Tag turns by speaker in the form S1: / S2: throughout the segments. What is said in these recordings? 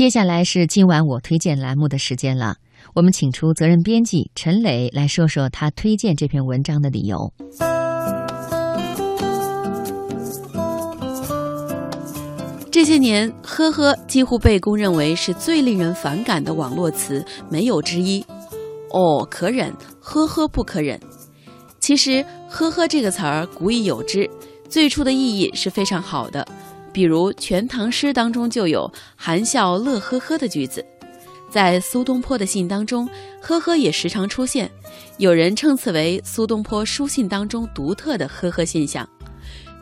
S1: 接下来是今晚我推荐栏目的时间了。我们请出责任编辑陈磊来说说他推荐这篇文章的理由。
S2: 这些年，“呵呵”几乎被公认为是最令人反感的网络词，没有之一。哦，可忍，呵呵，不可忍。其实，“呵呵”这个词儿古已有之，最初的意义是非常好的。比如《全唐诗》当中就有“含笑乐呵呵”的句子，在苏东坡的信当中，“呵呵”也时常出现。有人称此为苏东坡书信当中独特的“呵呵”现象。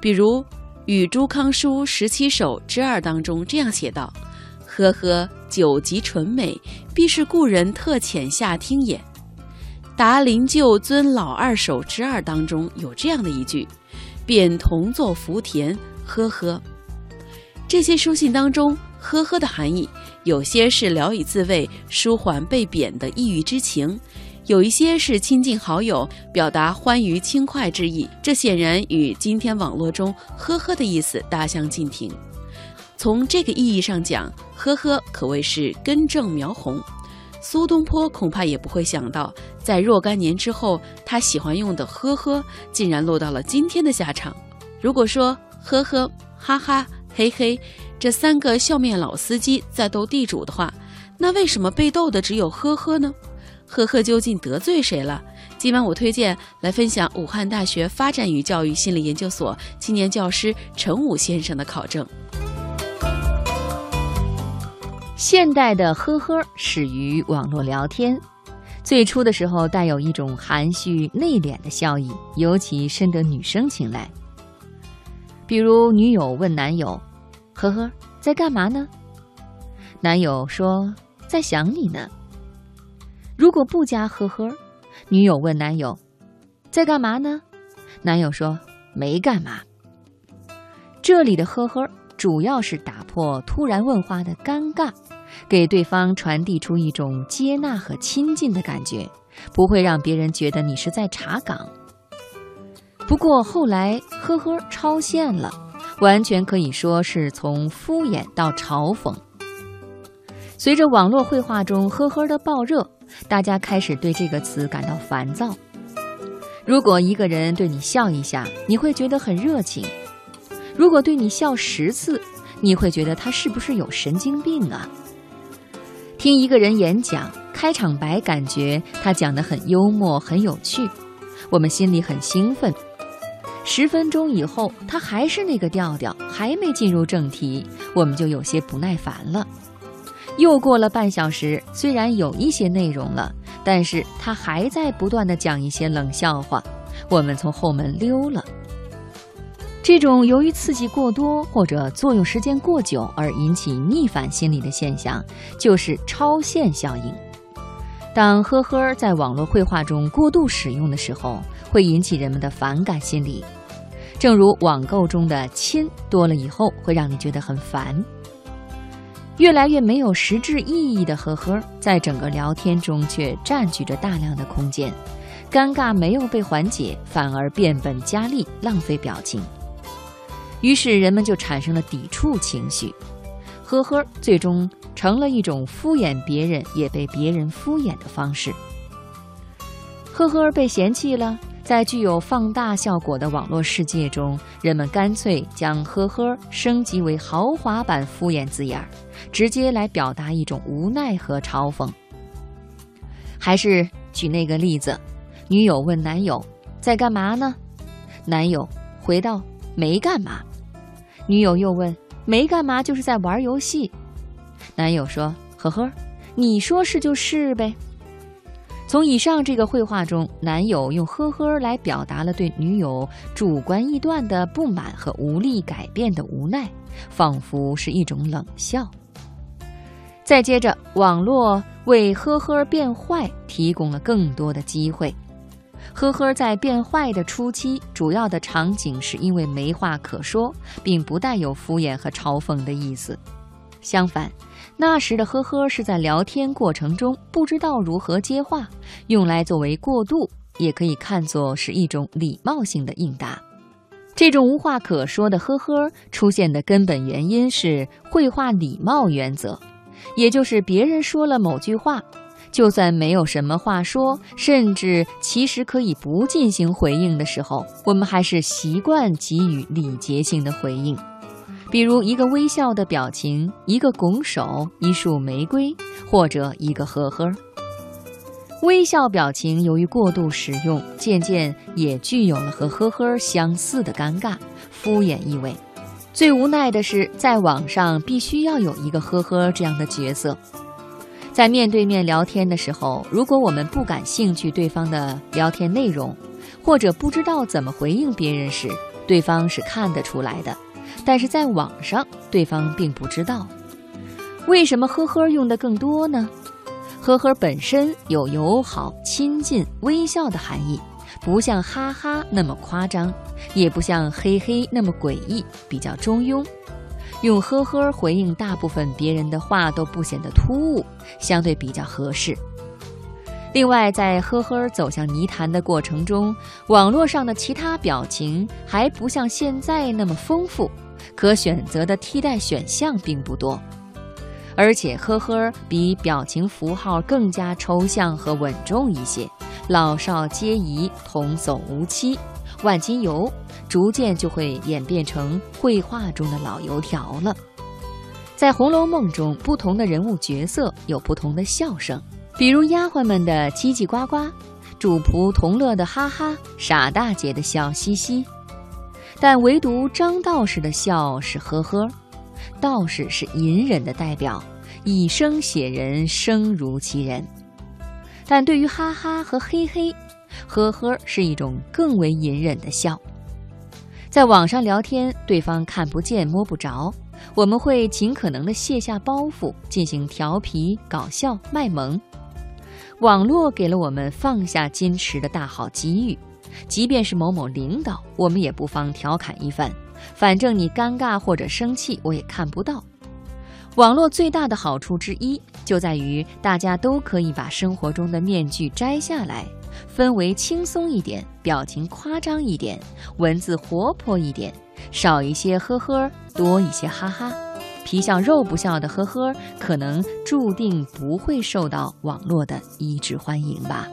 S2: 比如《与朱康书十七首之二》当中这样写道：“呵呵，酒极醇美，必是故人特遣下听也。”《答灵鹫尊老二首之二》当中有这样的一句：“便同坐福田，呵呵。”这些书信当中，“呵呵”的含义，有些是聊以自慰、舒缓被贬的抑郁之情，有一些是亲近好友、表达欢愉轻快之意。这显然与今天网络中“呵呵”的意思大相径庭。从这个意义上讲，“呵呵”可谓是根正苗红。苏东坡恐怕也不会想到，在若干年之后，他喜欢用的“呵呵”竟然落到了今天的下场。如果说“呵呵”“哈哈”，嘿嘿，这三个笑面老司机在斗地主的话，那为什么被斗的只有呵呵呢？呵呵究竟得罪谁了？今晚我推荐来分享武汉大学发展与教育心理研究所青年教师陈武先生的考证。
S1: 现代的呵呵始于网络聊天，最初的时候带有一种含蓄内敛的笑意，尤其深得女生青睐。比如女友问男友。呵呵，在干嘛呢？男友说在想你呢。如果不加呵呵，女友问男友在干嘛呢？男友说没干嘛。这里的呵呵主要是打破突然问话的尴尬，给对方传递出一种接纳和亲近的感觉，不会让别人觉得你是在查岗。不过后来呵呵超限了。完全可以说是从敷衍到嘲讽。随着网络绘画中“呵呵”的爆热，大家开始对这个词感到烦躁。如果一个人对你笑一下，你会觉得很热情；如果对你笑十次，你会觉得他是不是有神经病啊？听一个人演讲，开场白感觉他讲得很幽默、很有趣，我们心里很兴奋。十分钟以后，他还是那个调调，还没进入正题，我们就有些不耐烦了。又过了半小时，虽然有一些内容了，但是他还在不断的讲一些冷笑话，我们从后门溜了。这种由于刺激过多或者作用时间过久而引起逆反心理的现象，就是超限效应。当呵呵在网络绘画中过度使用的时候，会引起人们的反感心理。正如网购中的“亲”多了以后，会让你觉得很烦。越来越没有实质意义的“呵呵”，在整个聊天中却占据着大量的空间，尴尬没有被缓解，反而变本加厉，浪费表情。于是人们就产生了抵触情绪，“呵呵”最终成了一种敷衍别人也被别人敷衍的方式。“呵呵”被嫌弃了。在具有放大效果的网络世界中，人们干脆将“呵呵”升级为豪华版敷衍字眼，直接来表达一种无奈和嘲讽。还是举那个例子，女友问男友在干嘛呢？男友回道没干嘛。女友又问没干嘛就是在玩游戏。男友说呵呵，你说是就是呗。从以上这个绘画中，男友用“呵呵”来表达了对女友主观臆断的不满和无力改变的无奈，仿佛是一种冷笑。再接着，网络为“呵呵”变坏提供了更多的机会。“呵呵”在变坏的初期，主要的场景是因为没话可说，并不带有敷衍和嘲讽的意思。相反，那时的呵呵是在聊天过程中不知道如何接话，用来作为过渡，也可以看作是一种礼貌性的应答。这种无话可说的呵呵出现的根本原因是绘画礼貌原则，也就是别人说了某句话，就算没有什么话说，甚至其实可以不进行回应的时候，我们还是习惯给予礼节性的回应，比如一个微笑的表情，一个拱手，一束玫瑰，或者一个呵呵。微笑表情由于过度使用，渐渐也具有了和呵呵相似的尴尬、敷衍意味。最无奈的是，在网上必须要有一个呵呵这样的角色。在面对面聊天的时候，如果我们不感兴趣对方的聊天内容，或者不知道怎么回应别人时，对方是看得出来的。但是在网上，对方并不知道。为什么呵呵用的更多呢？呵呵本身有友好、亲近、微笑的含义，不像哈哈那么夸张，也不像嘿嘿那么诡异，比较中庸。用呵呵回应大部分别人的话都不显得突兀，相对比较合适。另外，在呵呵走向泥潭的过程中，网络上的其他表情还不像现在那么丰富，可选择的替代选项并不多。而且，呵呵比表情符号更加抽象和稳重一些，老少皆宜，童叟无欺。万金油逐渐就会演变成绘画中的老油条了。在《红楼梦》中，不同的人物角色有不同的笑声，比如丫鬟们的叽叽呱呱，主仆同乐的哈哈，傻大姐的笑嘻嘻。但唯独张道士的笑是呵呵。道士是隐忍的代表，以声写人，声如其人。但对于哈哈和嘿嘿，呵呵是一种更为隐忍的笑。在网上聊天，对方看不见摸不着，我们会尽可能的卸下包袱，进行调皮搞笑卖萌。网络给了我们放下矜持的大好机遇，即便是某某领导，我们也不妨调侃一番。反正你尴尬或者生气，我也看不到。网络最大的好处之一，就在于大家都可以把生活中的面具摘下来，氛围轻松一点，表情夸张一点，文字活泼一点，少一些呵呵，多一些哈哈。皮笑肉不笑的呵呵，可能注定不会受到网络的一致欢迎吧。